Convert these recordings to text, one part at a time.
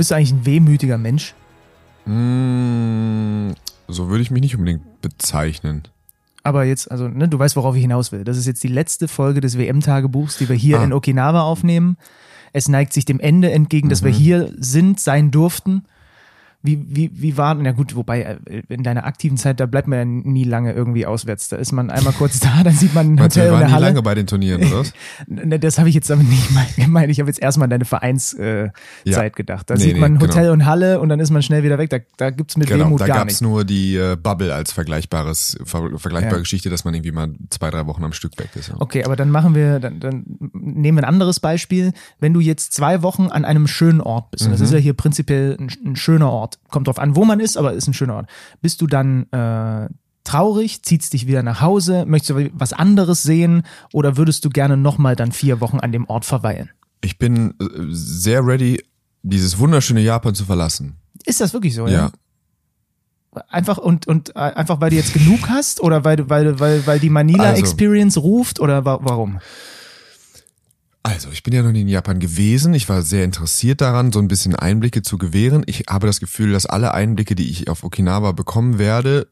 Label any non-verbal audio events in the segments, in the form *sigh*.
Bist du eigentlich ein wehmütiger Mensch? Mm, so würde ich mich nicht unbedingt bezeichnen. Aber jetzt, also, ne, du weißt, worauf ich hinaus will. Das ist jetzt die letzte Folge des WM-Tagebuchs, die wir hier Ah. in Okinawa aufnehmen. Es neigt sich dem Ende entgegen, dass wir hier sind, sein durften. Wie, wie, wie war, na gut, wobei äh, in deiner aktiven Zeit, da bleibt man ja nie lange irgendwie auswärts. Da ist man einmal kurz da, *laughs* dann sieht man ein Hotel und waren eine nie Halle. lange bei den Turnieren, oder was? *laughs* Ne, Das habe ich jetzt damit nicht gemeint. Ich habe jetzt erstmal an deine Vereinszeit äh, Ja. Gedacht. Da Nee, sieht nee, man genau. Hotel und Halle und dann ist man schnell wieder weg. Da, da gibt's mit Genau, Wehmut da gar gab's nichts. nur die äh, Bubble als vergleichbares, ver vergleichbare Ja. Geschichte, dass man irgendwie mal zwei, drei Wochen am Stück weg ist. Ja. Okay, aber dann machen wir, dann, dann nehmen wir ein anderes Beispiel. Wenn du jetzt zwei Wochen an einem schönen Ort bist, und Mhm. das ist ja hier prinzipiell ein, ein schöner Ort, kommt drauf an, wo man ist, aber ist ein schöner Ort. Bist du dann äh, traurig, ziehst dich wieder nach Hause, möchtest du was anderes sehen oder würdest du gerne nochmal dann vier Wochen an dem Ort verweilen? Ich bin äh, sehr ready, dieses wunderschöne Japan zu verlassen. Ist das wirklich so? Ja. Einfach und und äh, einfach weil du jetzt genug hast oder weil weil weil weil die Manila Also. Experience ruft oder wa warum? Also, ich bin ja noch nie in Japan gewesen. Ich war sehr interessiert daran, so ein bisschen Einblicke zu gewähren. Ich habe das Gefühl, dass alle Einblicke, die ich auf Okinawa bekommen werde,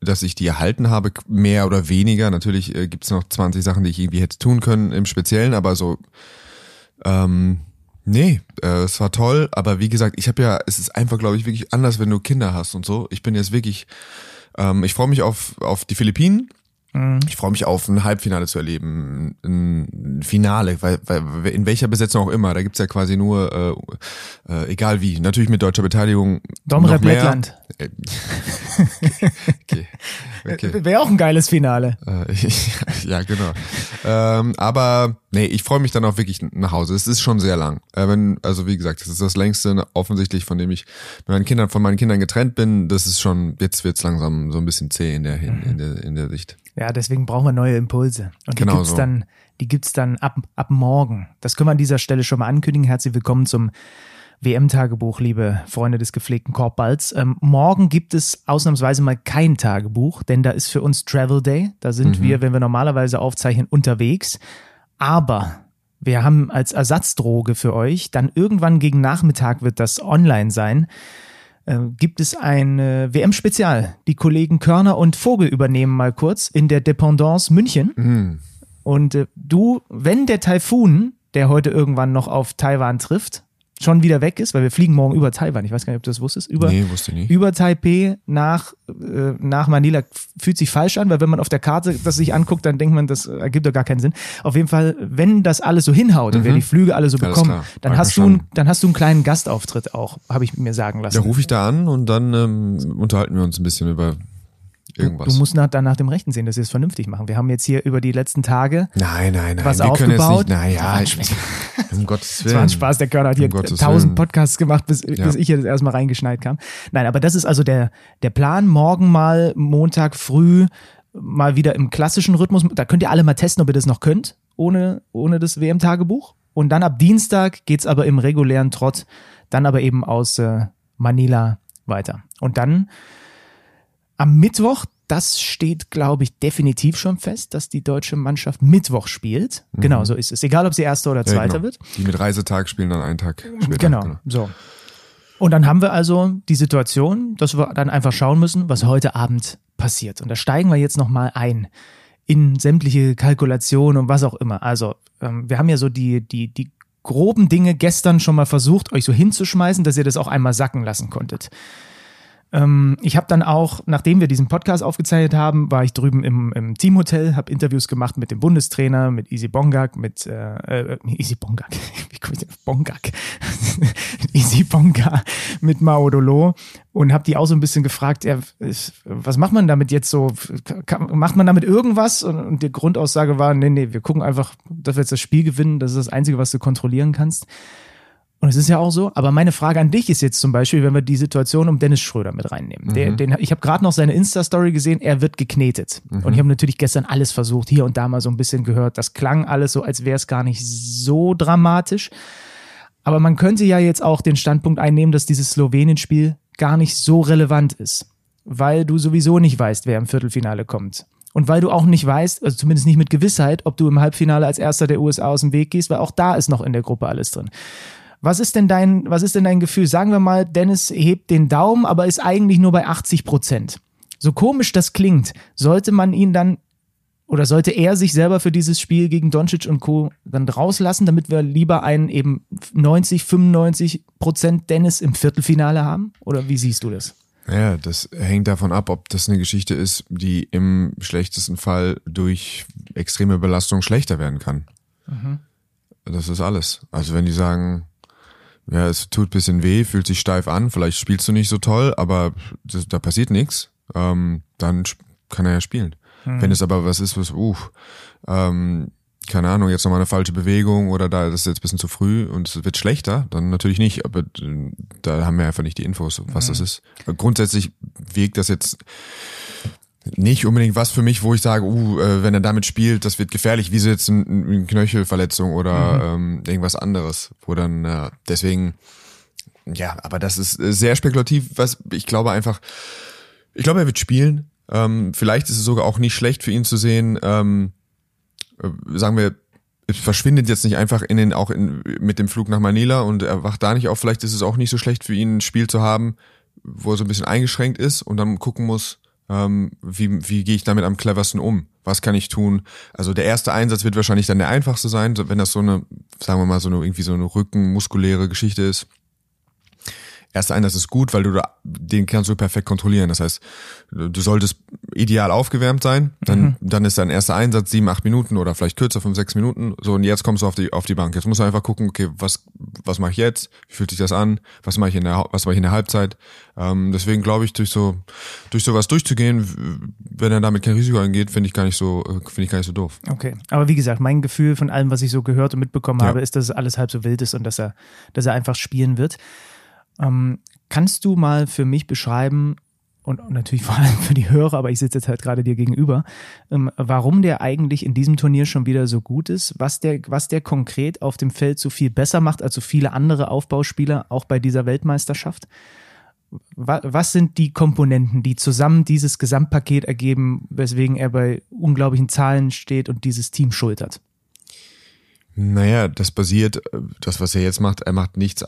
dass ich die erhalten habe, mehr oder weniger. Natürlich äh, gibt es noch 20 Sachen, die ich irgendwie hätte tun können im Speziellen, aber so, ähm, nee, äh, es war toll. Aber wie gesagt, ich habe ja, es ist einfach, glaube ich, wirklich anders, wenn du Kinder hast und so. Ich bin jetzt wirklich, ähm, ich freue mich auf, auf die Philippinen. Ich freue mich auf ein Halbfinale zu erleben, ein Finale, weil, weil in welcher Besetzung auch immer. Da gibt's ja quasi nur, äh, äh, egal wie, natürlich mit deutscher Beteiligung. Mehr. Lettland. Äh, okay, okay. Wäre auch ein geiles Finale. Äh, *laughs* ja, genau. Ähm, aber nee, ich freue mich dann auch wirklich nach Hause. Es ist schon sehr lang. Äh, wenn, also wie gesagt, das ist das längste offensichtlich, von dem ich mit meinen Kindern, von meinen Kindern getrennt bin. Das ist schon, jetzt wird's langsam so ein bisschen zäh in der, in, in der, in der Sicht. Ja, deswegen brauchen wir neue Impulse. Und die Genau gibt's so. dann, die gibt's dann ab, ab morgen. Das können wir an dieser Stelle schon mal ankündigen. Herzlich willkommen zum WM-Tagebuch, liebe Freunde des gepflegten Korbballs. Ähm, morgen gibt es ausnahmsweise mal kein Tagebuch, denn da ist für uns Travel Day. Da sind Mhm. wir, wenn wir normalerweise aufzeichnen, unterwegs. Aber wir haben als Ersatzdroge für euch, dann irgendwann gegen Nachmittag wird das online sein, gibt es ein äh, WM-Spezial. Die Kollegen Körner und Vogel übernehmen mal kurz in der Dependance München. Mhm. Und äh, du, wenn der Taifun, der heute irgendwann noch auf Taiwan trifft, schon wieder weg ist, weil wir fliegen morgen über Taiwan, ich weiß gar nicht, ob du das wusstest, über, Nee, wusste ich nicht. über Taipei nach, äh, nach Manila fühlt sich falsch an, weil wenn man auf der Karte das sich anguckt, dann denkt man, das ergibt doch gar keinen Sinn. Auf jeden Fall, wenn das alles so hinhaut und wir die Flüge alle so Mhm. Alles bekommen, klar. dann hast, du, dann hast du einen kleinen Gastauftritt auch, habe ich mir sagen lassen. Da rufe ich da an und dann ähm, unterhalten wir uns ein bisschen über irgendwas. Du musst nach, dann nach dem Rechten sehen, dass wir es vernünftig machen. Wir haben jetzt hier über die letzten Tage nein, nein, nein. was wir können jetzt aufgebaut. nicht. Naja, *laughs* um Gottes Es Willen. war ein Spaß, der Körner hat hier Um Gottes tausend. Podcasts gemacht, bis, bis ich hier das erstmal reingeschneit kam. Nein, aber das ist also der, der Plan. Morgen mal, Montag früh, mal wieder im klassischen Rhythmus. Da könnt ihr alle mal testen, ob ihr das noch könnt, ohne, ohne das WM-Tagebuch. Und dann ab Dienstag geht's aber im regulären Trott, dann aber eben aus äh, Manila weiter. Und dann am Mittwoch, das steht, glaube ich, definitiv schon fest, dass die deutsche Mannschaft Mittwoch spielt. Genau, so ist es. Egal, ob sie erster oder Mhm. Ja, zweiter genau. wird. Die mit Reisetag spielen dann einen Tag später. Genau, so. Und dann haben wir also die Situation, dass wir dann einfach schauen müssen, was heute Abend passiert. Und da steigen wir jetzt nochmal ein in sämtliche Kalkulationen und was auch immer. Also, ähm, wir haben ja so die, die, die groben Dinge gestern schon mal versucht, euch so hinzuschmeißen, dass ihr das auch einmal sacken lassen konntet. Ähm, ich habe dann auch, nachdem wir diesen Podcast aufgezeichnet haben, war ich drüben im, im Teamhotel, habe Interviews gemacht mit dem Bundestrainer, mit Easy Bongak, mit äh, äh, Easy Bongak, *laughs* wie komme ich denn auf Bongak? *laughs* Easy Bonga mit Maodolo und habe die auch so ein bisschen gefragt, ja, was macht man damit jetzt so? Macht man damit irgendwas? Und die Grundaussage war, nee, nee, wir gucken einfach, dass wir jetzt das Spiel gewinnen, das ist das Einzige, was du kontrollieren kannst. Und es ist ja auch so, aber meine Frage an dich ist jetzt zum Beispiel, wenn wir die Situation um Dennis Schröder mit reinnehmen. Der, den, ich habe gerade noch seine Insta-Story gesehen, er wird geknetet. Und ich habe natürlich gestern alles versucht, hier und da mal so ein bisschen gehört. Das klang alles so, als wäre es gar nicht so dramatisch. Aber man könnte ja jetzt auch den Standpunkt einnehmen, dass dieses Slowenien-Spiel gar nicht so relevant ist, weil du sowieso nicht weißt, wer im Viertelfinale kommt. Und weil du auch nicht weißt, also zumindest nicht mit Gewissheit, ob du im Halbfinale als erster der USA aus dem Weg gehst, weil auch da ist noch in der Gruppe alles drin. Was ist denn dein, was ist denn dein Gefühl? Sagen wir mal, Dennis hebt den Daumen, aber ist eigentlich nur bei 80 Prozent. So komisch das klingt, sollte man ihn dann oder sollte er sich selber für dieses Spiel gegen Doncic und Co. dann rauslassen, damit wir lieber einen eben 90, 95 Prozent Dennis im Viertelfinale haben? Oder wie siehst du das? Ja, das hängt davon ab, ob das eine Geschichte ist, die im schlechtesten Fall durch extreme Belastung schlechter werden kann. Mhm. Das ist alles. Also wenn die sagen, ja, es tut bisschen weh, fühlt sich steif an, vielleicht spielst du nicht so toll, aber das, da passiert nichts, ähm, dann kann er ja spielen. Mhm. Wenn es aber was ist, was, uh, ähm, keine Ahnung, jetzt nochmal eine falsche Bewegung oder da das ist jetzt ein bisschen zu früh und es wird schlechter, dann natürlich nicht, aber da haben wir einfach nicht die Infos, was mhm. das ist. Grundsätzlich wirkt das jetzt nicht unbedingt was für mich, wo ich sage, uh, äh, wenn er damit spielt, das wird gefährlich, wie so jetzt eine ein Knöchelverletzung oder mhm. ähm, irgendwas anderes, wo dann äh, deswegen, ja, aber das ist sehr spekulativ, was ich glaube einfach, ich glaube, er wird spielen. Ähm, vielleicht ist es sogar auch nicht schlecht für ihn zu sehen, ähm, äh, sagen wir, es verschwindet jetzt nicht einfach in den, auch in, mit dem Flug nach Manila und er wacht da nicht auf. Vielleicht ist es auch nicht so schlecht für ihn, ein Spiel zu haben, wo er so ein bisschen eingeschränkt ist und dann gucken muss, ähm, wie, wie gehe ich damit am cleversten um? Was kann ich tun? Also der erste Einsatz wird wahrscheinlich dann der einfachste sein, wenn das so eine, sagen wir mal, so eine irgendwie so eine rückenmuskuläre Geschichte ist erster Einsatz ist gut, weil du da, den kannst du perfekt kontrollieren. Das heißt, du solltest ideal aufgewärmt sein, dann, mhm. dann ist dein erster Einsatz sieben, acht Minuten oder vielleicht kürzer, fünf, sechs Minuten. So, und jetzt kommst du auf die, auf die Bank. Jetzt musst du einfach gucken, okay, was, was mache ich jetzt? Wie fühlt sich das an? Was mache ich in der, was mache ich in der Halbzeit? Ähm, deswegen glaube ich, durch so, durch sowas durchzugehen, wenn er damit kein Risiko eingeht, finde ich gar nicht so, finde ich gar nicht so doof. Okay. Aber wie gesagt, mein Gefühl von allem, was ich so gehört und mitbekommen ja. habe, ist, dass alles halb so wild ist und dass er, dass er einfach spielen wird. Ähm, kannst du mal für mich beschreiben, und, natürlich *laughs* vor allem für die Hörer, aber ich sitze jetzt halt gerade dir gegenüber, ähm, warum der eigentlich in diesem Turnier schon wieder so gut ist, was der, was der konkret auf dem Feld so viel besser macht als so viele andere Aufbauspieler, auch bei dieser Weltmeisterschaft? Was sind die Komponenten, die zusammen dieses Gesamtpaket ergeben, weswegen er bei unglaublichen Zahlen steht und dieses Team schultert? Naja, das basiert, das, was er jetzt macht, er macht nichts,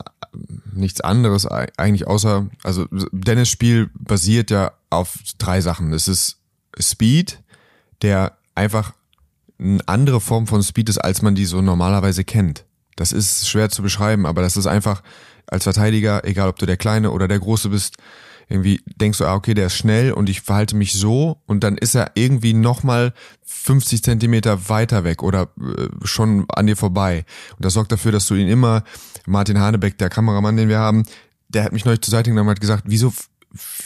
nichts anderes eigentlich außer, also Dennis Spiel basiert ja auf drei Sachen. Es ist Speed, der einfach eine andere Form von Speed ist, als man die so normalerweise kennt. Das ist schwer zu beschreiben, aber das ist einfach als Verteidiger, egal ob du der Kleine oder der Große bist, irgendwie denkst du, ah, okay, der ist schnell und ich verhalte mich so und dann ist er irgendwie nochmal 50 Zentimeter weiter weg oder äh, schon an dir vorbei. Und das sorgt dafür, dass du ihn immer, Martin Hanebeck, der Kameramann, den wir haben, der hat mich neulich zur Seite genommen und hat gesagt, wieso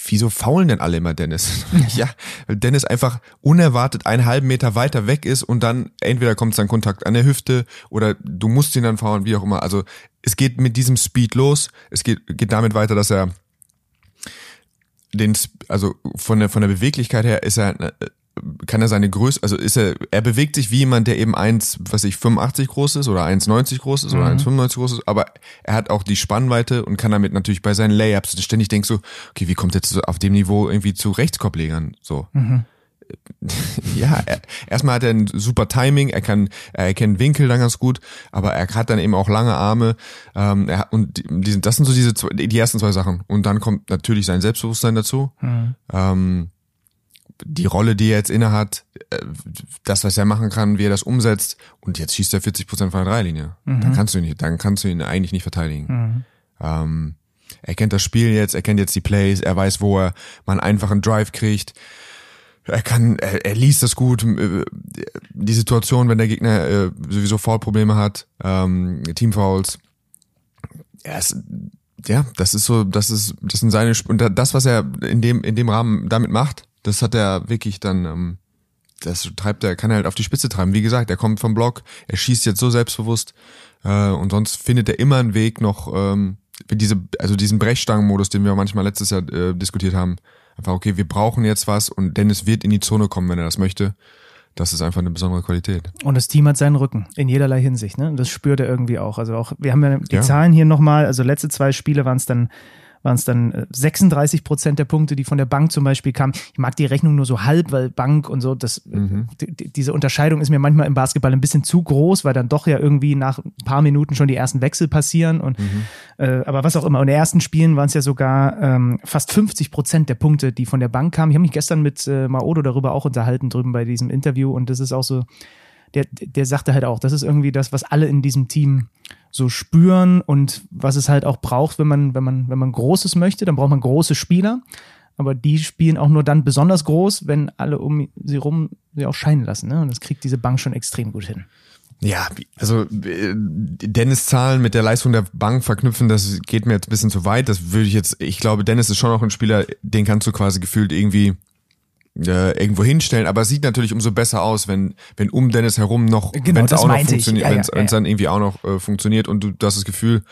wieso faulen denn alle immer Dennis? *laughs* ja, weil Dennis einfach unerwartet einen halben Meter weiter weg ist und dann entweder kommt sein Kontakt an der Hüfte oder du musst ihn dann faulen, wie auch immer. Also es geht mit diesem Speed los. Es geht, geht damit weiter, dass er den, also von der, von der Beweglichkeit her ist er, äh, kann er seine Größe, also ist er, er bewegt sich wie jemand, der eben 1, was ich, 85 groß ist oder 1,90 groß ist mhm. oder 1,95 groß ist, aber er hat auch die Spannweite und kann damit natürlich bei seinen Layups ständig denkst so, okay, wie kommt er jetzt auf dem Niveau irgendwie zu Rechtskorblegern, so. Mhm *laughs* ja, er, erstmal hat er ein super Timing, er kann, er erkennt Winkel dann ganz gut, aber er hat dann eben auch lange Arme. Ähm, er, und die, das sind so diese zwei, die ersten zwei Sachen. Und dann kommt natürlich sein Selbstbewusstsein dazu. Mhm. Ähm, die Rolle, die er jetzt innehat, äh, das, was er machen kann, wie er das umsetzt, und jetzt schießt er 40 Prozent von der Dreilinie. Mhm. Dann kannst du ihn nicht, dann kannst du ihn eigentlich nicht verteidigen. Mhm. Ähm, er kennt das Spiel jetzt, er kennt jetzt die Plays, er weiß, wo er mal einen einfachen Drive kriegt er kann, er, er liest das gut, äh, die Situation, wenn der Gegner äh, sowieso Foul-Probleme hat, ähm, Teamfouls. Er ist, ja, das ist so, das ist, das sind seine und das, was er in dem in dem Rahmen damit macht, das hat er wirklich dann, ähm, das treibt er, kann er halt auf die Spitze treiben. Wie gesagt, er kommt vom Block, er schießt jetzt so selbstbewusst äh, und sonst findet er immer einen Weg noch, ähm, diese, also diesen Brechstangenmodus, den wir manchmal letztes Jahr äh, diskutiert haben, einfach, okay, wir brauchen jetzt was und Dennis wird in die Zone kommen, wenn er das möchte. Das ist einfach eine besondere Qualität. Und das Team hat seinen Rücken in jederlei Hinsicht, ne? Das spürt er irgendwie auch. Also auch, wir haben ja die ja. Zahlen hier nochmal, also letzte zwei Spiele waren es dann waren es dann 36 äh, Prozent der Punkte, die von der Bank zum Beispiel kamen. Ich mag die Rechnung nur so halb, weil Bank und so, das, äh, mhm. diese Unterscheidung ist mir manchmal im Basketball ein bisschen zu groß, weil dann doch ja irgendwie nach ein paar Minuten schon die ersten Wechsel passieren. Und, mhm. äh, aber was auch immer. Und in den ersten Spielen waren es ja sogar ähm, fast 50 Prozent der Punkte, die von der Bank kamen. Ich habe mich gestern mit äh, Maodo darüber auch unterhalten, drüben bei diesem Interview. Und das ist auch so, der, der sagte halt auch, das ist irgendwie das, was alle in diesem Team so spüren und was es halt auch braucht, wenn man, wenn man, wenn man Großes möchte, dann braucht man große Spieler. Aber die spielen auch nur dann besonders groß, wenn alle um sie rum sie auch scheinen lassen. Ne? Und das kriegt diese Bank schon extrem gut hin. Ja, also äh, Dennis Zahlen mit der Leistung der Bank verknüpfen, das geht mir jetzt ein bisschen zu weit. Das würde ich jetzt, ich glaube, Dennis ist schon noch ein Spieler, den kannst du quasi gefühlt irgendwie äh, irgendwo hinstellen, aber es sieht natürlich umso besser aus, wenn, wenn um Dennis herum noch, genau, wenn es auch noch funktioniert, ja, wenn es ja, ja. dann irgendwie auch noch äh, funktioniert und du, du hast das Gefühl,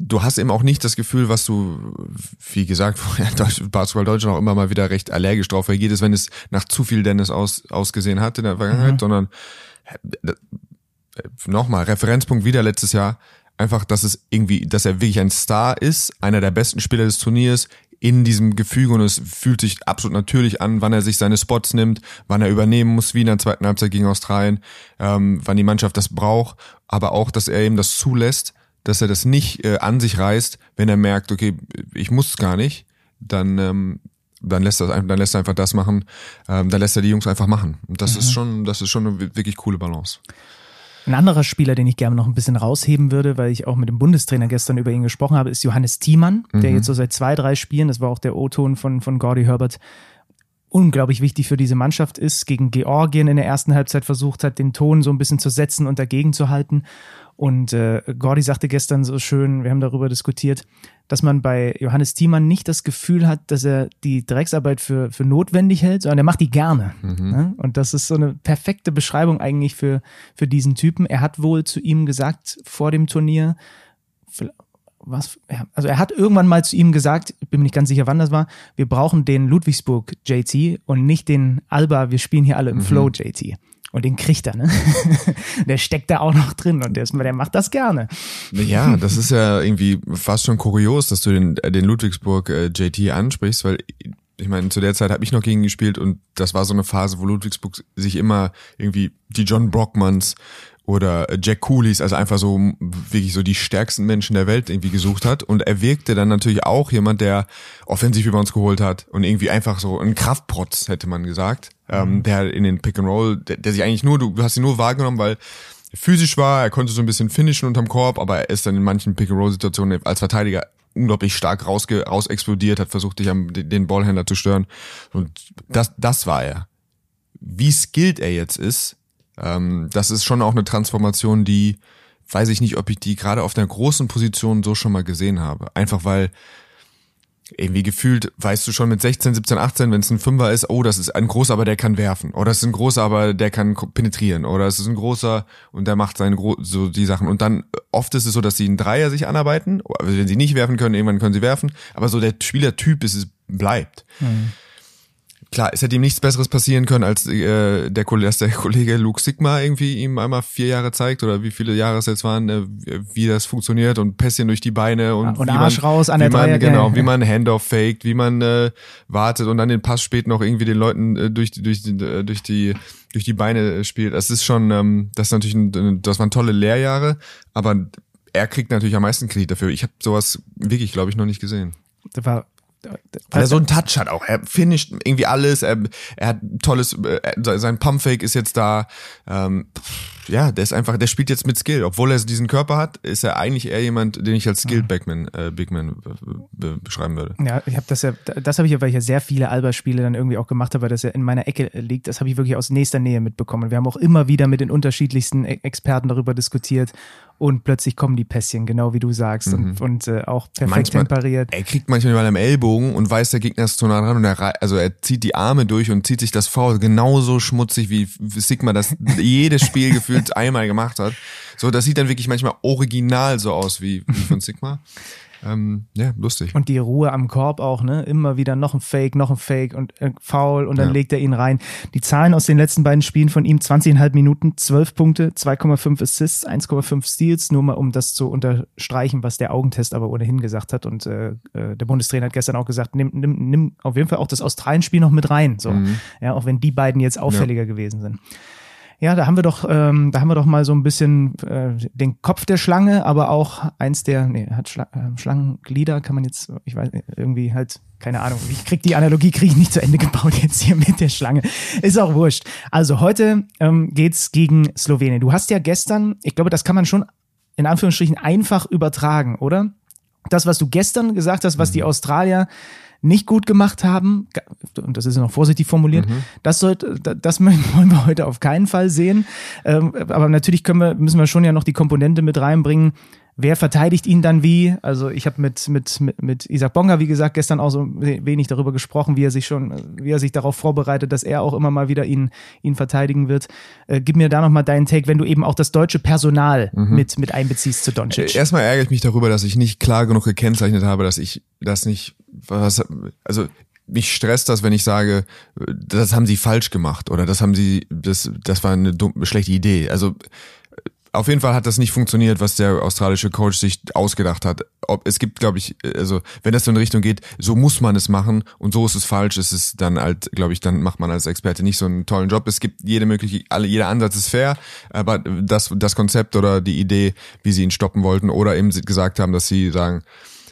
du hast eben auch nicht das Gefühl, was du, wie gesagt, *laughs* Basketball Deutschland auch immer mal wieder recht allergisch drauf reagiert ist, wenn es nach zu viel Dennis aus, ausgesehen hat in der Vergangenheit, mhm. sondern äh, nochmal, Referenzpunkt wieder letztes Jahr, einfach, dass es irgendwie, dass er wirklich ein Star ist, einer der besten Spieler des Turniers, in diesem Gefüge und es fühlt sich absolut natürlich an, wann er sich seine Spots nimmt, wann er übernehmen muss, wie in der zweiten Halbzeit gegen Australien, ähm, wann die Mannschaft das braucht, aber auch, dass er eben das zulässt, dass er das nicht äh, an sich reißt, wenn er merkt, okay, ich muss es gar nicht, dann ähm, dann lässt er dann lässt er einfach das machen, ähm, dann lässt er die Jungs einfach machen. Und das mhm. ist schon das ist schon eine wirklich coole Balance. Ein anderer Spieler, den ich gerne noch ein bisschen rausheben würde, weil ich auch mit dem Bundestrainer gestern über ihn gesprochen habe, ist Johannes Thiemann, mhm. der jetzt so seit zwei, drei Spielen, das war auch der O-Ton von, von Gordy Herbert, unglaublich wichtig für diese Mannschaft ist, gegen Georgien in der ersten Halbzeit versucht hat, den Ton so ein bisschen zu setzen und dagegen zu halten. Und äh, Gordy sagte gestern so schön, wir haben darüber diskutiert, dass man bei Johannes Thiemann nicht das Gefühl hat, dass er die Drecksarbeit für, für notwendig hält, sondern er macht die gerne. Mhm. Ne? Und das ist so eine perfekte Beschreibung eigentlich für, für diesen Typen. Er hat wohl zu ihm gesagt vor dem Turnier, was, also er hat irgendwann mal zu ihm gesagt, ich bin mir nicht ganz sicher, wann das war, wir brauchen den Ludwigsburg JT und nicht den Alba, wir spielen hier alle im mhm. Flow JT. Und den kriegt er, ne? *laughs* der steckt da auch noch drin und der, ist, der macht das gerne. Ja, das ist ja irgendwie fast schon kurios, dass du den, den Ludwigsburg äh, JT ansprichst, weil ich meine, zu der Zeit habe ich noch gegen gespielt und das war so eine Phase, wo Ludwigsburg sich immer irgendwie die John Brockmans oder Jack Coolies, also einfach so wirklich so die stärksten Menschen der Welt irgendwie gesucht hat. Und er wirkte dann natürlich auch jemand, der offensiv über uns geholt hat und irgendwie einfach so ein Kraftprotz, hätte man gesagt, ähm, mhm. der in den Pick and Roll, der, der sich eigentlich nur, du hast ihn nur wahrgenommen, weil physisch war, er konnte so ein bisschen finishen unterm Korb, aber er ist dann in manchen Pick and Roll Situationen als Verteidiger unglaublich stark rausge raus explodiert, hat versucht, dich am den Ballhändler zu stören. Und das, das war er. Wie skilled er jetzt ist, ähm, das ist schon auch eine Transformation, die weiß ich nicht, ob ich die gerade auf einer großen Position so schon mal gesehen habe. Einfach weil irgendwie gefühlt, weißt du schon mit 16, 17, 18, wenn es ein Fünfer ist, oh, das ist ein großer, aber der kann werfen. Oder es ist ein großer, aber der kann penetrieren. Oder es ist ein großer und der macht seine Gro so die Sachen. Und dann oft ist es so, dass sie einen Dreier sich anarbeiten. Also wenn sie nicht werfen können, irgendwann können sie werfen. Aber so der Spielertyp ist es bleibt. Mhm klar, es hätte ihm nichts Besseres passieren können, als äh, der, Kollege, dass der Kollege Luke Sigma irgendwie ihm einmal vier Jahre zeigt oder wie viele Jahre es jetzt waren, äh, wie das funktioniert und Pässchen durch die Beine und, und wie Arsch man, raus an der wie man, genau, wie man Handoff faked, wie man äh, wartet und dann den Pass spät noch irgendwie den Leuten äh, durch die durch die äh, durch die durch die Beine spielt. Das ist schon, ähm, das ist natürlich, ein, das waren tolle Lehrjahre, aber er kriegt natürlich am meisten Kredit dafür. Ich habe sowas wirklich, glaube ich, noch nicht gesehen. Das war weil er so einen Touch hat auch. Er finisht irgendwie alles. Er, er hat tolles, äh, sein Pumpfake ist jetzt da. Ähm, ja, der ist einfach, der spielt jetzt mit Skill. Obwohl er diesen Körper hat, ist er eigentlich eher jemand, den ich als Skilled Backman, äh, Bigman beschreiben würde. Ja, ich habe das ja, das habe ich ja, weil ich ja sehr viele Alba-Spiele dann irgendwie auch gemacht habe, weil das ja in meiner Ecke liegt. Das habe ich wirklich aus nächster Nähe mitbekommen. Wir haben auch immer wieder mit den unterschiedlichsten e-, Experten darüber diskutiert und plötzlich kommen die Pässchen, genau wie du sagst, mhm. und, und äh, auch perfekt manchmal, temperiert. Er kriegt manchmal mal am Ellbogen und weiß, der Gegner ist zu nah dran und er, also er zieht die Arme durch und zieht sich das Foul genauso schmutzig, wie Sigma das *laughs* jedes Spiel gefühlt einmal gemacht hat. So, das sieht dann wirklich manchmal original so aus wie, wie von Sigma. *laughs* Ähm, ja, lustig. Und die Ruhe am Korb auch, ne? Immer wieder noch ein Fake, noch ein Fake und äh, Foul und dann Ja. legt er ihn rein. Die Zahlen aus den letzten beiden Spielen von ihm, 20,5 Minuten, 12 Punkte, 2,5 Assists, 1,5 Steals, nur mal um das zu unterstreichen, was der Augentest aber ohnehin gesagt hat. Und äh, äh, der Bundestrainer hat gestern auch gesagt, nimm, nimm, nimm auf jeden Fall auch das Australien-Spiel noch mit rein. So. Ja, auch wenn die beiden jetzt auffälliger gewesen sind. Ja, da haben wir doch, ähm, da haben wir doch mal so ein bisschen äh, den Kopf der Schlange, aber auch eins der, nee, hat Schla äh, Schlangenglieder, kann man jetzt, ich weiß irgendwie halt, keine Ahnung, ich krieg die Analogie, kriege ich nicht zu Ende gebaut jetzt hier mit der Schlange. Ist auch wurscht. Also heute ähm, geht's gegen Slowenien. Du hast ja gestern, ich glaube, das kann man schon in Anführungsstrichen einfach übertragen, oder? Das, was du gestern gesagt hast, was die Australier nicht gut gemacht haben, und das ist ja noch vorsichtig formuliert, das sollte, das *laughs* wollen wir heute auf keinen Fall sehen. Ähm, aber natürlich können wir, müssen wir schon ja noch die Komponente mit reinbringen. Wer verteidigt ihn dann wie? Also ich habe mit, mit, mit, Isaac Bonga, wie gesagt, gestern auch so wenig darüber gesprochen, wie er sich schon, wie er sich darauf vorbereitet, dass er auch immer mal wieder ihn, ihn verteidigen wird. Äh, gib mir da nochmal deinen Take, wenn du eben auch das deutsche Personal mit, mit einbeziehst zu Doncic. Erstmal ärgere ich mich darüber, dass ich nicht klar genug gekennzeichnet habe, dass ich das nicht, was, also mich stresst das, wenn ich sage, das haben sie falsch gemacht oder das haben sie, das, das war eine dumme, schlechte Idee. Also auf jeden Fall hat das nicht funktioniert, was der australische Coach sich ausgedacht hat. Ob es gibt, glaube ich, also wenn das so in Richtung geht, so muss man es machen und so ist es falsch, ist es dann halt, glaube ich, dann macht man als Experte nicht so einen tollen Job. Es gibt jede mögliche, alle, jeder Ansatz ist fair, aber das, das Konzept oder die Idee, wie sie ihn stoppen wollten oder eben gesagt haben, dass sie sagen,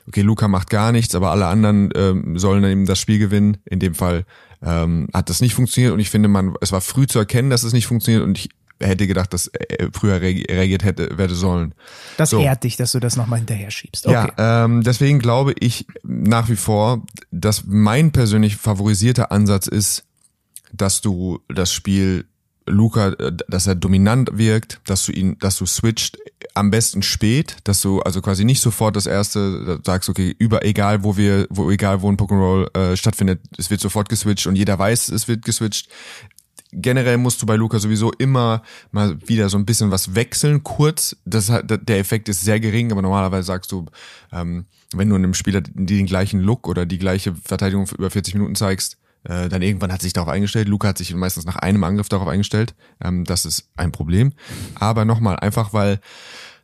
okay, Luca macht gar nichts, aber alle anderen ähm, sollen dann eben das Spiel gewinnen. In dem Fall ähm, hat das nicht funktioniert und ich finde, man, es war früh zu erkennen, dass es nicht funktioniert und ich hätte gedacht, dass er früher reagiert hätte, werde sollen. Das So. ehrt dich, dass du das nochmal hinterher schiebst. Okay. Ja, ähm, deswegen glaube ich nach wie vor, dass mein persönlich favorisierter Ansatz ist, dass du das Spiel Luca, äh, dass er dominant wirkt, dass du ihn, dass du switcht, am besten spät, dass du also quasi nicht sofort das erste sagst, okay, über egal wo wir, wo egal wo ein Pokémon äh, stattfindet, es wird sofort geswitcht und jeder weiß, es wird geswitcht. Generell musst du bei Luca sowieso immer mal wieder so ein bisschen was wechseln, kurz. Das hat, der Effekt ist sehr gering, aber normalerweise sagst du, ähm, wenn du einem Spieler den gleichen Look oder die gleiche Verteidigung für über 40 Minuten zeigst, äh, dann irgendwann hat sich darauf eingestellt. Luca hat sich meistens nach einem Angriff darauf eingestellt. Ähm, das ist ein Problem. Aber nochmal, einfach weil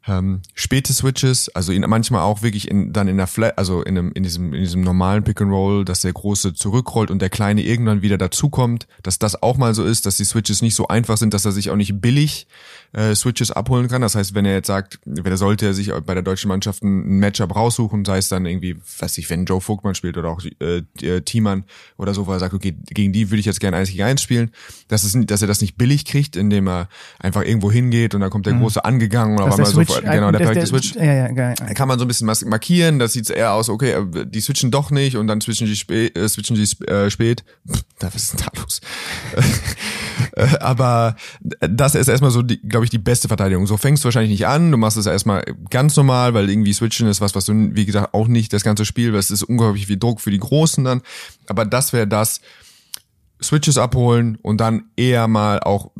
ähm, späte Switches, also ihn manchmal auch wirklich in, dann in der Flat, also in, einem, in diesem in diesem normalen Pick and Roll, dass der große zurückrollt und der kleine irgendwann wieder dazukommt, dass das auch mal so ist, dass die Switches nicht so einfach sind, dass er sich auch nicht billig äh, Switches abholen kann. Das heißt, wenn er jetzt sagt, wenn er sollte er sich bei der deutschen Mannschaft ein Matchup raussuchen, sei es dann irgendwie, weiß ich, wenn Joe Vogtmann spielt oder auch äh, äh, Thiemann oder so, wo er sagt, okay, gegen die würde ich jetzt gerne eins gegen eins spielen, dass, es, dass er das nicht billig kriegt, indem er einfach irgendwo hingeht und dann kommt der Große angegangen oder auf der einmal sofort, genau, der äh, perfekte Switch. Ja, ja, geil. Da kann man so ein bisschen was markieren, das sieht eher aus, okay, die switchen doch nicht und dann switchen die, spä äh, switchen die äh, spät. Pff, da was ist denn da los? *laughs* *laughs* Aber das ist erstmal so, glaube ich, die beste Verteidigung. So fängst du wahrscheinlich nicht an, du machst es erstmal ganz normal, weil irgendwie switchen ist was, was du, wie gesagt, auch nicht das ganze Spiel, weil es ist unglaublich viel Druck für die Großen dann. Aber das wäre das, Switches abholen und dann eher mal auch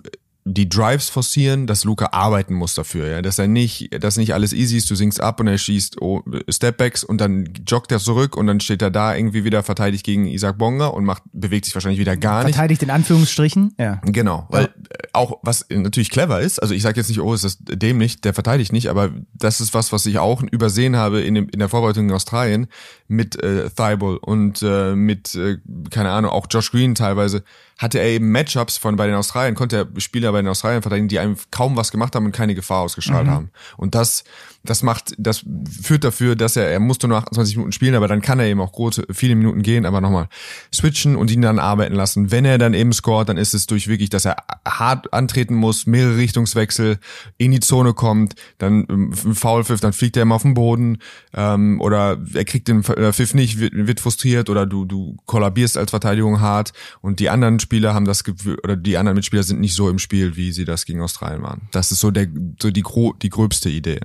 die Drives forcieren, dass Luca arbeiten muss dafür, ja, dass er nicht, dass nicht alles easy ist, du sinkst ab und er schießt oh, Stepbacks und dann joggt er zurück und dann steht er da irgendwie wieder verteidigt gegen Isaac Bonga und macht, bewegt sich wahrscheinlich wieder gar nicht. Verteidigt in Anführungsstrichen, ja. Genau, weil äh, auch was natürlich clever ist, also ich sage jetzt nicht, oh, ist das dämlich, der verteidigt nicht, aber das ist was, was ich auch übersehen habe in, dem, in der Vorbereitung in Australien mit äh, Thibault und äh, mit, äh, keine Ahnung, auch Josh Green teilweise, hatte er eben Matchups von bei den Australiern, konnte er Spieler bei den Australiern verteidigen, die einem kaum was gemacht haben und keine Gefahr ausgestrahlt haben. Und das, das macht, das führt dafür, dass er, er musste nur 28 Minuten spielen, aber dann kann er eben auch große, viele Minuten gehen, aber nochmal switchen und ihn dann arbeiten lassen. Wenn er dann eben scoret, dann ist es durch wirklich, dass er hart antreten muss, mehrere Richtungswechsel, in die Zone kommt, dann ähm, Foulpfiff, dann fliegt er immer auf den Boden, ähm, oder er kriegt den äh, Pfiff nicht, wird, wird frustriert oder du, du kollabierst als Verteidigung hart und die anderen Spieler haben das oder die anderen Mitspieler sind nicht so im Spiel, wie sie das gegen Australien waren. Das ist so der, so die, gro die gröbste Idee.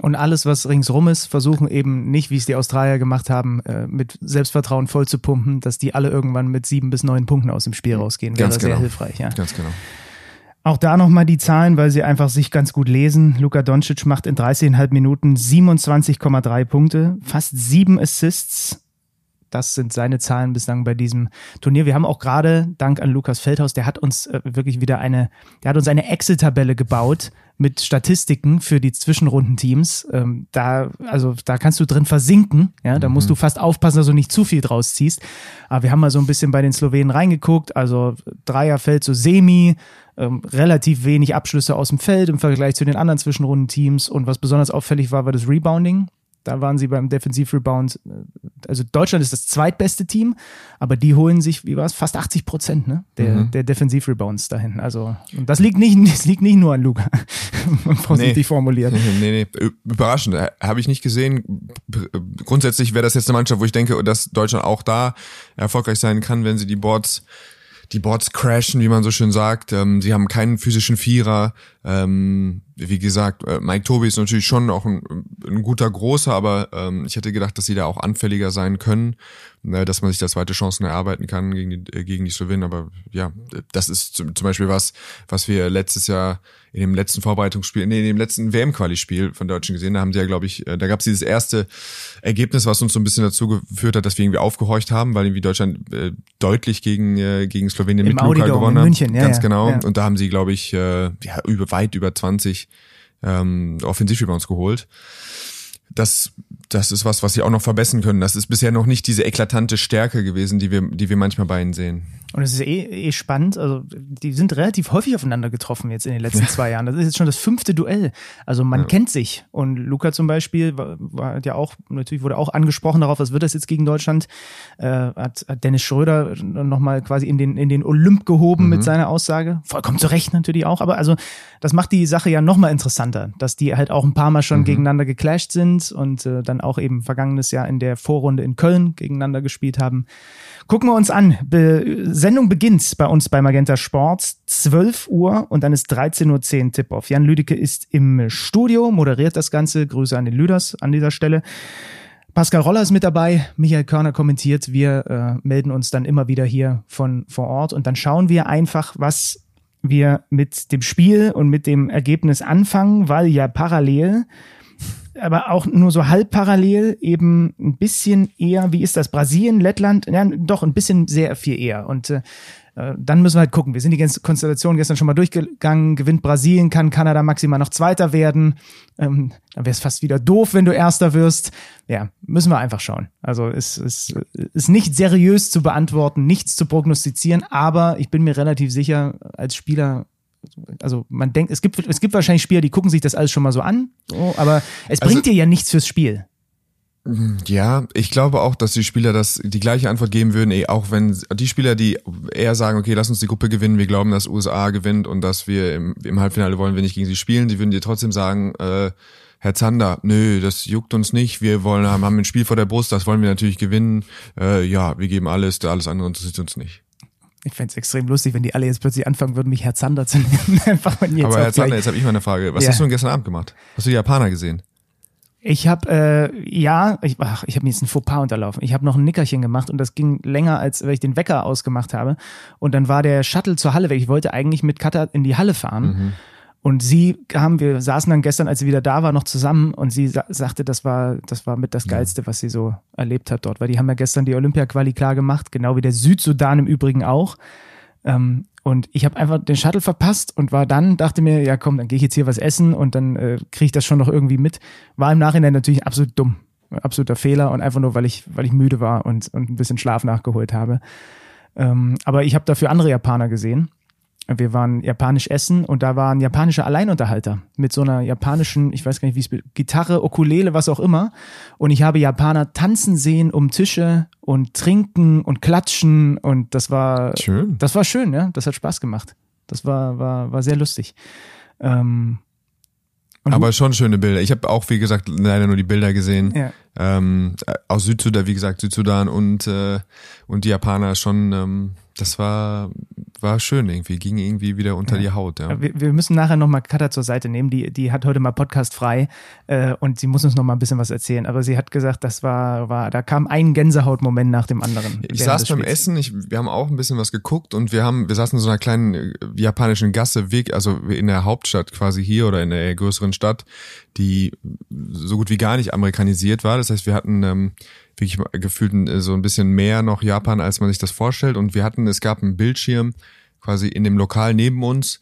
Und alles, was ringsrum ist, versuchen eben nicht, wie es die Australier gemacht haben, äh, mit Selbstvertrauen voll zu pumpen, dass die alle irgendwann mit sieben bis neun Punkten aus dem Spiel rausgehen. Wäre Ganz sehr genau. hilfreich, ja. Ganz genau. Auch da nochmal die Zahlen, weil sie einfach sich ganz gut lesen. Luka Doncic macht in 30,5 Minuten 27,3 Punkte, fast sieben Assists. Das sind seine Zahlen bislang bei diesem Turnier. Wir haben auch gerade, dank an Lukas Feldhaus, der hat uns äh, wirklich wieder eine, der hat uns eine Excel-Tabelle gebaut mit Statistiken für die Zwischenrundenteams. Ähm, da, also da kannst du drin versinken. Ja, da musst du fast aufpassen, dass du nicht zu viel draus ziehst. Aber wir haben mal so ein bisschen bei den Slowenen reingeguckt. Also Dreierfeld so semi, ähm, relativ wenig Abschlüsse aus dem Feld im Vergleich zu den anderen Zwischenrundenteams. Und was besonders auffällig war, war das Rebounding. Da waren sie beim Defensivrebound, äh, also Deutschland ist das zweitbeste Team, aber die holen sich, wie war es, fast 80 Prozent ne, der, Mhm. der Defensivrebounds dahin. Also, und das liegt nicht, *laughs* das liegt nicht nur an Luca, *laughs* vorsichtig Nee. formuliert. Nee, nee, überraschend. Habe ich nicht gesehen. Grundsätzlich wäre das jetzt eine Mannschaft, wo ich denke, dass Deutschland auch da erfolgreich sein kann, wenn sie die Boards die Boards crashen, wie man so schön sagt. Ähm, sie haben keinen physischen Vierer. Ähm, wie gesagt, äh, Mike Tobi ist natürlich schon auch ein, ein guter Großer, aber ähm, ich hätte gedacht, dass sie da auch anfälliger sein können, äh, dass man sich da zweite Chancen erarbeiten kann gegen die, äh, gegen die Slowenen. Aber ja, das ist zum, zum Beispiel was, was wir letztes Jahr in dem letzten Vorbereitungsspiel, nee, in dem letzten WM-Quali-Spiel von Deutschen gesehen, da haben sie ja, glaube ich, äh, da gab es dieses erste Ergebnis, was uns so ein bisschen dazu geführt hat, dass wir irgendwie aufgehorcht haben, weil irgendwie Deutschland äh, deutlich gegen, äh, gegen Slowenien Im mit Luka Audi Dome gewonnen hat. München, ja, Ganz ja, genau. ja. Und da haben sie, glaube ich, äh, ja, über, weit über 20 ähm, Offensivrebounds geholt. Das, das ist was, was sie auch noch verbessern können. Das ist bisher noch nicht diese eklatante Stärke gewesen, die wir, die wir manchmal bei ihnen sehen. Und es ist eh, eh spannend. Also, die sind relativ häufig aufeinander getroffen jetzt in den letzten *laughs* zwei Jahren. Das ist jetzt schon das fünfte Duell. Also, man kennt sich. Und Luca zum Beispiel war, war ja auch, natürlich wurde auch angesprochen darauf, was wird das jetzt gegen Deutschland? Äh, hat, hat Dennis Schröder nochmal quasi in den, in den Olymp gehoben mit seiner Aussage. Vollkommen zu Recht natürlich auch. Aber also, das macht die Sache ja nochmal interessanter, dass die halt auch ein paar Mal schon gegeneinander geclasht sind und äh, dann auch eben vergangenes Jahr in der Vorrunde in Köln gegeneinander gespielt haben. Gucken wir uns an. Be Sendung beginnt bei uns bei Magenta Sport 12 Uhr und dann ist 13.10 Uhr Tip-Off. Jan Lüdecke ist im Studio, moderiert das Ganze. Grüße an den Lüders an dieser Stelle. Pascal Roller ist mit dabei, Michael Körner kommentiert. Wir äh, melden uns dann immer wieder hier von vor Ort und dann schauen wir einfach, was wir mit dem Spiel und mit dem Ergebnis anfangen, weil ja parallel aber auch nur so halb parallel eben ein bisschen eher, wie ist das, Brasilien, Lettland, ja, doch ein bisschen sehr viel eher. Und äh, äh, dann müssen wir halt gucken. Wir sind die ganze Konstellation gestern schon mal durchgegangen. Gewinnt Brasilien, kann Kanada maximal noch Zweiter werden. Ähm, dann wäre es fast wieder doof, wenn du Erster wirst. Ja, müssen wir einfach schauen. Also es ist, ist nicht seriös zu beantworten, nichts zu prognostizieren, aber ich bin mir relativ sicher, als Spieler also man denkt, es gibt, es gibt wahrscheinlich Spieler, die gucken sich das alles schon mal so an, so, aber es Also- bringt dir ja nichts fürs Spiel. Ja, ich glaube auch, dass die Spieler das die gleiche Antwort geben würden, eh, auch wenn die Spieler, die eher sagen, okay, lass uns die Gruppe gewinnen, wir glauben, dass USA gewinnt und dass wir im, im Halbfinale wollen wir nicht gegen sie spielen, die würden dir trotzdem sagen, äh, Herr Zander, nö, das juckt uns nicht, wir wollen haben, haben ein Spiel vor der Brust, das wollen wir natürlich gewinnen, äh, ja, wir geben alles, alles andere interessiert uns nicht. Ich fände es extrem lustig, wenn die alle jetzt plötzlich anfangen würden, mich Herr Zander zu nennen. *laughs* Einfach wenn jetzt Aber Herr Zander, jetzt habe ich mal eine Frage, was Ja. hast du denn gestern Abend gemacht? Hast du die Japaner gesehen? Ich habe, äh, ja, ich, ach, ich habe mir jetzt ein Fauxpas unterlaufen. Ich habe noch ein Nickerchen gemacht und das ging länger, als weil ich den Wecker ausgemacht habe. Und dann war der Shuttle zur Halle weg. Ich wollte eigentlich mit Katha in die Halle fahren. Und sie kam, wir saßen dann gestern, als sie wieder da war, noch zusammen und sie sa sagte, das war, das war mit das Geilste, was sie so erlebt hat dort. Weil die haben ja gestern die Olympia-Quali klar gemacht, genau wie der Südsudan im Übrigen auch. Ähm, und ich habe einfach den Shuttle verpasst und war dann, dachte mir, ja komm, dann gehe ich jetzt hier was essen und dann äh, kriege ich das schon noch irgendwie mit. War im Nachhinein natürlich absolut dumm. Absoluter Fehler und einfach nur, weil ich, weil ich müde war und, und ein bisschen Schlaf nachgeholt habe. Ähm, aber ich habe dafür andere Japaner gesehen. Wir waren japanisch essen und da war ein japanischer Alleinunterhalter mit so einer japanischen, ich weiß gar nicht, wie es Gitarre, Ukulele, was auch immer. Und ich habe Japaner tanzen sehen um Tische und trinken und klatschen und das war Schön. das war schön, ja. Das hat Spaß gemacht. Das war, war, war sehr lustig. Ähm, Aber schon schöne Bilder. Ich habe auch, wie gesagt, leider nur die Bilder gesehen. Ja. Ähm, äh, aus Südsudan, wie gesagt, Südsudan und, äh, und die Japaner schon, ähm, das war, war schön irgendwie, ging irgendwie wieder unter Ja. die Haut, ja. Wir, wir müssen nachher nochmal Katha zur Seite nehmen. Die, die hat heute mal Podcast frei äh, und sie muss uns noch mal ein bisschen was erzählen. Aber sie hat gesagt, das war, war da kam ein Gänsehautmoment nach dem anderen. Ich saß beim Spiels. Essen, ich, wir haben auch ein bisschen was geguckt und wir haben, wir saßen in so einer kleinen äh, japanischen Gasse, Weg, also in der Hauptstadt quasi hier oder in der größeren Stadt, die so gut wie gar nicht amerikanisiert war. Das heißt, wir hatten ähm, wirklich gefühlt ein- so ein bisschen mehr noch Japan, als man sich das vorstellt. Und wir hatten, es gab einen Bildschirm quasi in dem Lokal neben uns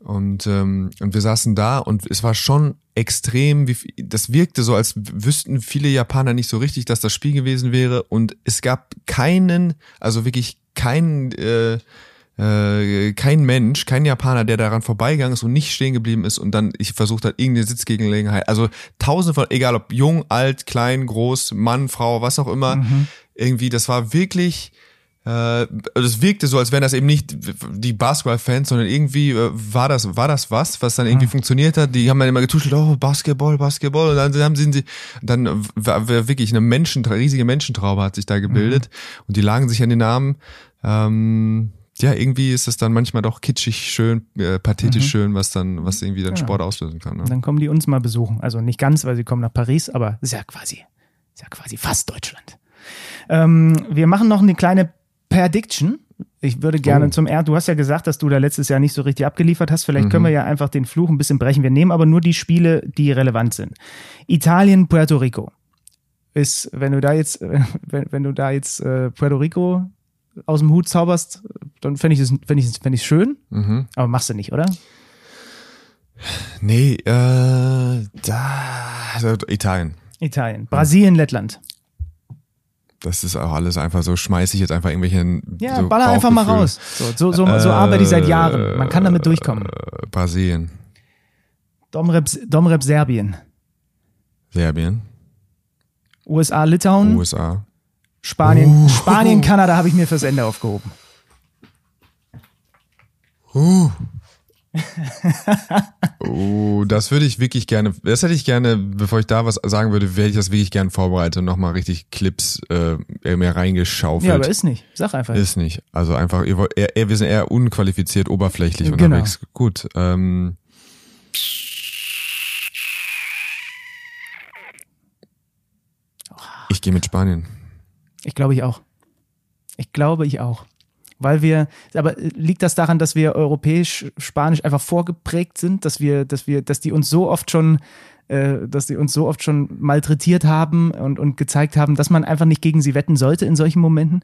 und, ähm, und wir saßen da und es war schon extrem, wie, das wirkte so, als wüssten viele Japaner nicht so richtig, dass das Spiel gewesen wäre und es gab keinen, also wirklich keinen, äh, äh, kein Mensch, kein Japaner, der daran vorbeigegangen ist und nicht stehen geblieben ist und dann ich versucht hat, irgendeine Sitzgelegenheit, also tausende von, egal ob jung, alt, klein, groß, Mann, Frau, was auch immer, irgendwie, das war wirklich, äh, also es wirkte so, als wären das eben nicht die Basketball-Fans, sondern irgendwie äh, war das war das was, was dann irgendwie funktioniert hat. Die haben dann immer getuschelt, oh Basketball, Basketball, und dann haben sie, dann war wirklich eine Menschen, riesige Menschentraube hat sich da gebildet und die lagen sich an den Armen. Ähm, ja, irgendwie ist es dann manchmal doch kitschig schön, äh, pathetisch schön, was dann, was irgendwie dann Ja. Sport auslösen kann. Ne? Dann kommen die uns mal besuchen. Also nicht ganz, weil sie kommen nach Paris, aber ist ja quasi, ist ja quasi fast Deutschland. Ähm, wir machen noch eine kleine Prediction. Ich würde gerne Oh. zum R. Du hast ja gesagt, dass du da letztes Jahr nicht so richtig abgeliefert hast. Vielleicht können wir Mhm. ja einfach den Fluch ein bisschen brechen. Wir nehmen aber nur die Spiele, die relevant sind. Italien, Puerto Rico. Ist, wenn du da jetzt, *laughs* wenn, wenn du da jetzt äh, Puerto Rico aus dem Hut zauberst, dann fände ich es fänd ich, es- fänd ich schön. Mhm. Aber machst du nicht, oder? Nee, äh, da, also Italien. Italien. Brasilien, Lettland. Das ist auch alles einfach so, schmeiß ich jetzt einfach irgendwelche. Ja, so baller einfach mal raus. So, so, so, so arbeite ich seit Jahren. Man kann damit durchkommen. Äh, Brasilien, Domrep, Domrep Serbien. Serbien, USA, Litauen. USA. Spanien, Spanien, *laughs* Kanada habe ich mir fürs Ende aufgehoben. Uh. *laughs* oh, das würde ich wirklich gerne, das hätte ich gerne, bevor ich da was sagen würde, hätte ich das wirklich gerne vorbereitet und nochmal richtig Clips äh, mehr reingeschaufelt. Ja, aber ist nicht. Sag einfach. Ist nicht. Also einfach, ihr eher, wir sind eher unqualifiziert, oberflächlich Genau. unterwegs. Gut. Ähm, ich gehe mit Spanien. Ich glaube ich auch. Ich glaube ich auch. Weil wir, aber liegt das daran, dass wir europäisch, spanisch einfach vorgeprägt sind, dass wir, dass wir, dass die uns so oft schon, äh, dass die uns so oft schon malträtiert haben und, und gezeigt haben, dass man einfach nicht gegen sie wetten sollte in solchen Momenten?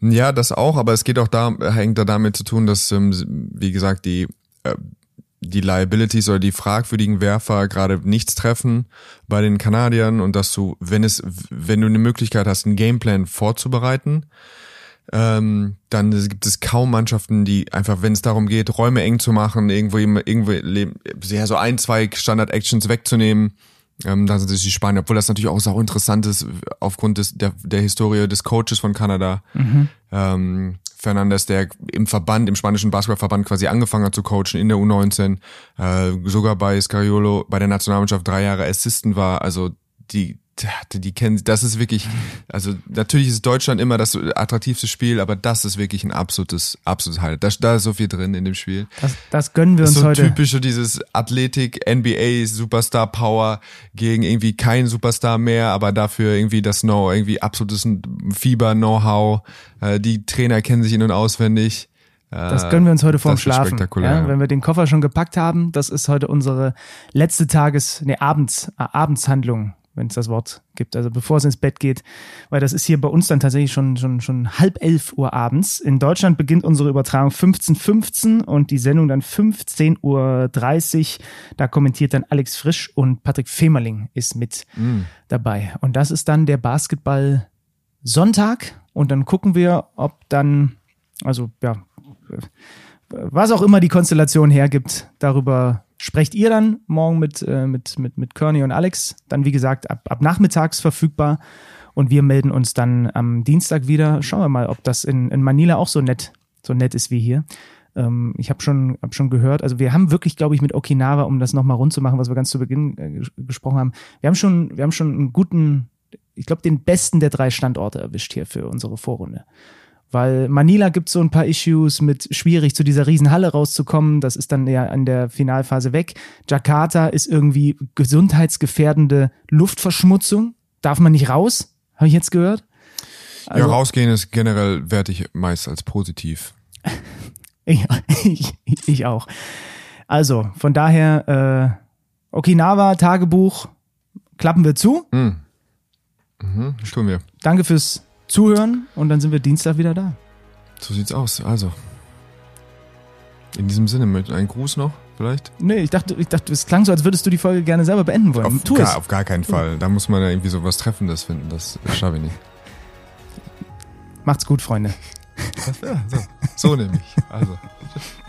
Ja, das auch, aber es geht auch da, hängt da damit zu tun, dass, ähm, wie gesagt, die, äh, die Liabilities oder die fragwürdigen Werfer gerade nichts treffen bei den Kanadiern und dass du, wenn es, wenn du eine Möglichkeit hast, einen Gameplan vorzubereiten, ähm, dann gibt es kaum Mannschaften, die einfach, wenn es darum geht, Räume eng zu machen, irgendwo, irgendwo ja, so ein, zwei Standard-Actions wegzunehmen, ähm, dann sind es die Spanier, obwohl das natürlich auch sau interessant ist aufgrund des, der, der Historie des Coaches von Kanada. Ähm, Fernandes, der im Verband, im spanischen Basketballverband quasi angefangen hat zu coachen in der U19, äh, sogar bei Scariolo bei der Nationalmannschaft drei Jahre Assistant war, also die, die, kennen, das ist wirklich, also natürlich ist Deutschland immer das attraktivste Spiel, aber das ist wirklich ein absolutes, absolutes Highlight. Da, da ist so viel drin in dem Spiel. Das, das gönnen wir uns so heute. typisch so dieses Athletik, NBA, Superstar Power gegen irgendwie kein Superstar mehr, aber dafür irgendwie das Know, irgendwie absolutes Fieber, Know-how. Äh, die Trainer kennen sich in- und auswendig. Äh, Das gönnen wir uns heute vorm das Schlafen. ja. wenn wir den Koffer schon gepackt haben, das ist heute unsere letzte Tages-, nee, Abends, äh, Abendshandlung, wenn es das Wort gibt. Also bevor es ins Bett geht, weil das ist hier bei uns dann tatsächlich schon, schon, schon halb elf Uhr abends. In Deutschland beginnt unsere Übertragung 15.15 und die Sendung dann 15.30 Uhr. Da kommentiert dann Alex Frisch und Patrick Femerling ist mit Mm. dabei. Und das ist dann der Basketball Sonntag und dann gucken wir, ob dann, also ja, was auch immer die Konstellation hergibt, darüber sprecht ihr dann morgen mit, äh, mit, mit, mit Kearney und Alex. Dann, wie gesagt, ab, ab nachmittags verfügbar. Und wir melden uns dann am Dienstag wieder. Schauen wir mal, ob das in, in Manila auch so nett, so nett ist wie hier. Ähm, ich habe schon, hab schon gehört, also wir haben wirklich, glaube ich, mit Okinawa, um das nochmal rund zu machen, was wir ganz zu Beginn äh, ges- gesprochen haben, wir haben schon, wir haben schon einen guten, ich glaube, den besten der drei Standorte erwischt hier für unsere Vorrunde. Weil Manila gibt so ein paar Issues mit schwierig zu dieser Riesenhalle rauszukommen. Das ist dann ja in der Finalphase weg. Jakarta ist irgendwie gesundheitsgefährdende Luftverschmutzung. Darf man nicht raus? Habe ich jetzt gehört? Also, ja, rausgehen ist generell werte ich meist als positiv. *laughs* ich, ich, ich auch. Also, von daher, äh, Okinawa, Tagebuch, klappen wir zu. Mhm. Mhm, tun wir. Danke fürs Zuhören und dann sind wir Dienstag wieder da. So sieht's aus. Also, in diesem Sinne, mit einem Gruß noch vielleicht? Nee, ich dachte, ich dachte, es klang so, als würdest du die Folge gerne selber beenden wollen. Auf, tu gar, es. auf gar keinen Fall. Da muss man ja irgendwie so was Treffendes finden. Das schaffe ich nicht. Macht's gut, Freunde. Ja, so, so nämlich. Also. *laughs*